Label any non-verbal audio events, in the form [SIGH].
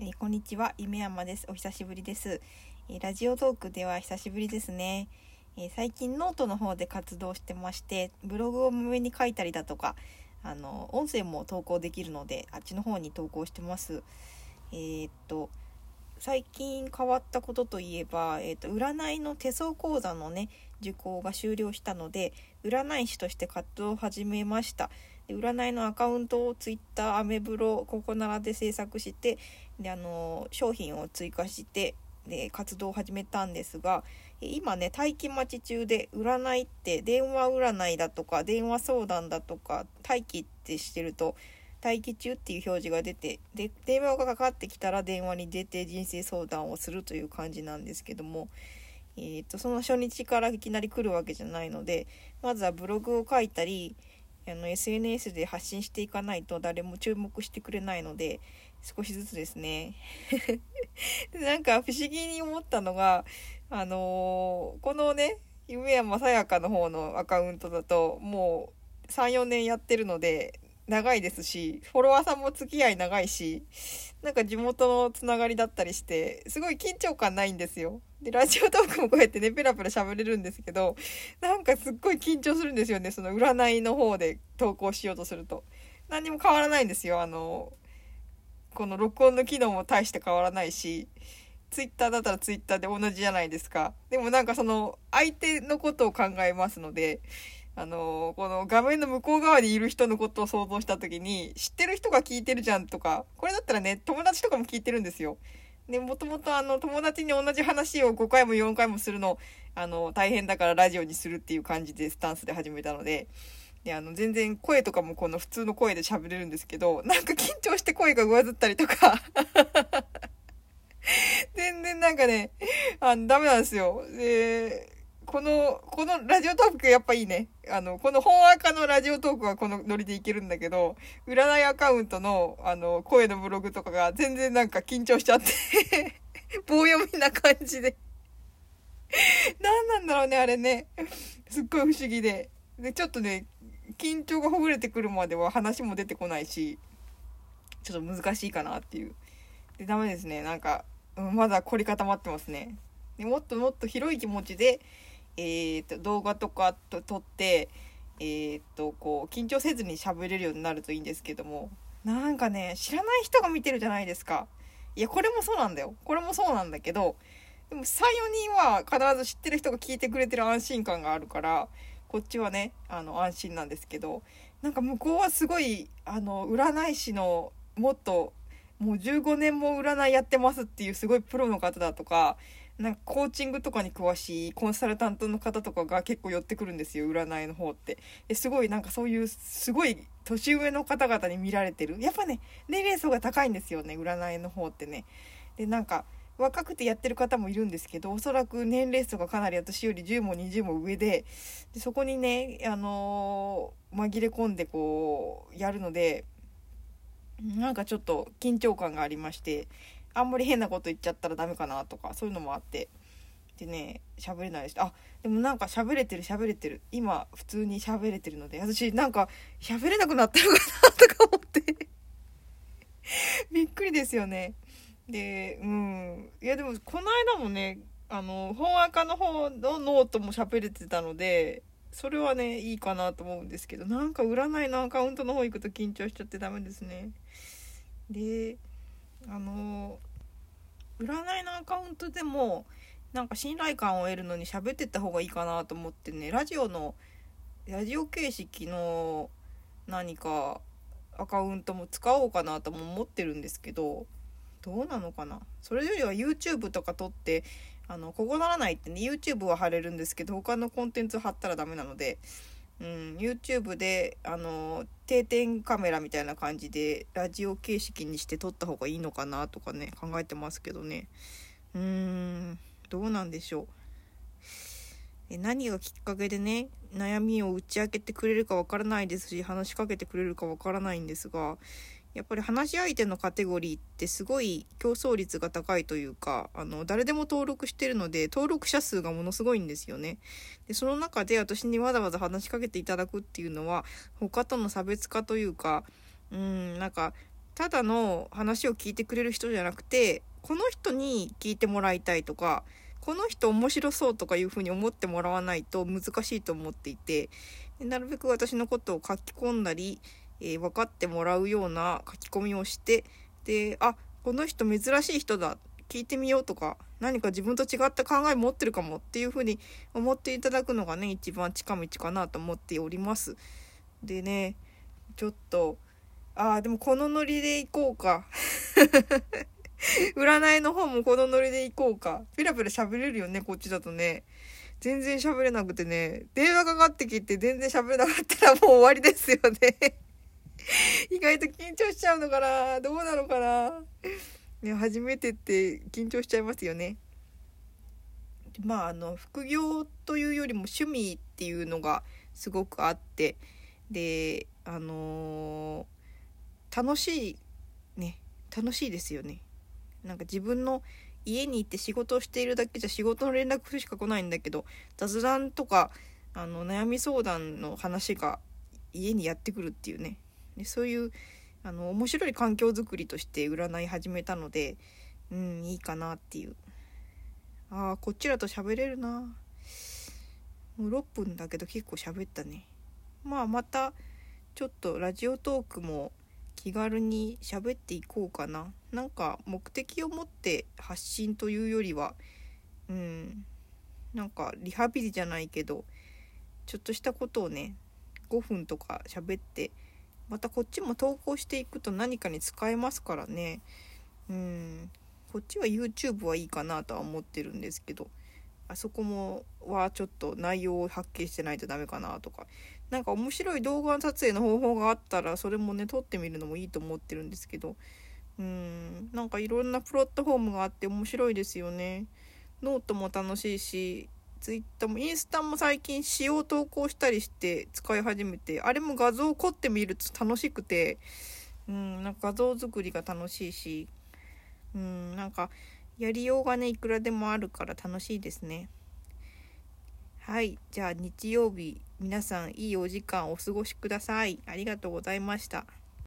えー、こんにちは、夢山です。お久しぶりです。えー、ラジオトークでは久しぶりですね。え最近ノートの方で活動してまして、ブログを上に書いたりだとか、あの、音声も投稿できるので、あっちの方に投稿してます。えっと、最近変わったことといえば、えーと、占いの手相講座のね受講が終了したので占い師として活動を始めました占いのアカウントを Twitter アメブロここならで制作してであの商品を追加してで活動を始めたんですが今ね待機待ち中で占いって電話占いだとか電話相談だとか待機ってしてると待機中っていう表示が出てで電話がかかってきたら電話に出て人生相談をするという感じなんですけども、えーと、その初日からいきなり来るわけじゃないのでまずはブログを書いたりあの SNS で発信していかないと誰も注目してくれないので少しずつですね。[LAUGHS] なんか不思議に思ったのがあのー、このね夢山さやかの方のアカウントだともう34年やってるので長いですし、フォロワーさんも付き合い長いし、なんか地元のつながりだったりして、すごい緊張感ないんですよ。で、ラジオトークもこうやってね、ペラペラ喋れるんですけど、なんかすっごい緊張するんですよね、その占いの方で投稿しようとすると。何にも変わらないんですよ、あの、この録音の機能も大して変わらないし、ツイッターだったらツイッターで同じじゃないですか。でもなんかその、相手のことを考えますので、あの、この画面の向こう側にいる人のことを想像した時に、知ってる人が聞いてるじゃんとか、これだったらね、友達とかも聞いてるんですよ。で、もともとあの、友達に同じ話を5回も4回もするの、あの、大変だからラジオにするっていう感じでスタンスで始めたので、で、あの、全然声とかもこの普通の声で喋れるんですけど、なんか緊張して声が上ずったりとか全然なんかね、あの、ダメなんですよ。で、この、このラジオトークやっぱいいね。あの、この本赤のラジオトークはこのノリでいけるんだけど、占いアカウントの、あの、声のブログとかが全然なんか緊張しちゃって [LAUGHS] 棒読みな感じで何なんだろうね、あれね。すっごい不思議で。で、ちょっとね、緊張がほぐれてくるまでは話も出てこないし、ちょっと難しいかなっていう。で、ダメですね。なんか、まだ凝り固まってますね。でもっともっと広い気持ちで、えーと、動画とかと撮って、えーと、こう緊張せずに喋れるようになるといいんですけどもなんかね知らない人が見てるじゃないですか。いやこれもそうなんだよ。これもそうなんだけどでも34人は必ず知ってる人が聞いてくれてる安心感があるからこっちはねあの安心なんですけどなんか向こうはすごいあの占い師のもっともう15年も占いやってますっていうすごいプロの方だとかなんかコーチングとかに詳しいコンサルタントの方とかが結構寄ってくるんですよ占いの方って。ですごいなんかそういうすごい年上の方々に見られてる。やっぱね年齢層が高いんですよね占いの方ってね。でなんか若くてやってる方もいるんですけどおそらく年齢層がかなり私より10も20も上ででそこにね、あのー、紛れ込んでこうやるのでなんかちょっと緊張感がありましてあんまり変なこと言っちゃったらダメかなとかそういうのもあって。でね喋れないです。あでもなんか喋れてる喋れてる。今普通に喋れてるので私なんか喋れなくなったのかなとか思って。[LAUGHS] びっくりですよね。でうん。いやでもこの間もねあの本赤の方のノートも喋れてたのでそれはねいいかなと思うんですけどなんか占いのアカウントの方行くと緊張しちゃってダメですね。であの占いのアカウントでもなんか信頼感を得るのに喋ってった方がいいかなと思ってねラジオのラジオ形式の何かアカウントも使おうかなとも思ってるんですけどどうなのかな？それよりは YouTube とか撮ってあのここならないってね YouTube は貼れるんですけど他のコンテンツ貼ったらダメなのでうん、YouTube であの定点カメラみたいな感じでラジオ形式にして撮った方がいいのかなとかね考えてますけどね。うーんどうなんでしょう。え何がきっかけでね悩みを打ち明けてくれるかわからないですし話しかけてくれるかわからないんですがやっぱり話し相手のカテゴリーってすごい競争率が高いというかあの誰でも登録してるので登録者数がものすごいんですよね。でその中で私にわざわざ話しかけていただくっていうのは他との差別化というかうんなんかただの話を聞いてくれる人じゃなくてこの人に聞いてもらいたいとかこの人面白そうとかいうふうに思ってもらわないと難しいと思っていてなるべく私のことを書き込んだり、えー、分かってもらうような書き込みをしてであこの人珍しい人だ聞いてみようとか何か自分と違った考え持ってるかもっていうふうに思っていただくのがね一番近道かなと思っております。でねちょっとああでもこのノリでいこうか。[LAUGHS] 占いの方もこのノリでいこうか。ペラペラ喋れるよねこっちだとね。全然喋れなくてね。電話かかってきて全然喋れなかったらもう終わりですよね。意外と緊張しちゃうのかな。どうなのかな。ね、初めてって緊張しちゃいますよね。まああの副業というよりも趣味っていうのがすごくあって。であのー、楽しいね。楽しいですよね。なんか自分の家に行って仕事をしているだけじゃ仕事の連絡しか来ないんだけど雑談とかあの悩み相談の話が家にやってくるっていうね。でそういうあの面白い環境づくりとして占い始めたのでうんいいかなっていう。ああこっちらと喋れるな。もう6分だけど結構喋ったね。まあまたちょっとラジオトークも気軽に喋っていこうかな。なんか目的を持って発信というよりはうんなんかリハビリじゃないけどちょっとしたことをね5分とか喋ってまたこっちも投稿していくと何かに使えますからね。うん。こっちは YouTube はいいかなとは思ってるんですけどあそこもはちょっと内容を発見してないとダメかなとか。何か面白い動画撮影の方法があったらそれもね撮ってみるのもいいと思ってるんですけどうん。なんかいろんなプラットフォームがあって面白いですよね。ノートも楽しいし Twitterもインスタも最近詩を投稿したりして使い始めてあれも画像を凝ってみると楽しくてうんなんか画像作りが楽しいしうんなんかやりようがねいくらでもあるから楽しいですね。はいじゃあ日曜日皆さんいいお時間お過ごしください。ありがとうございました。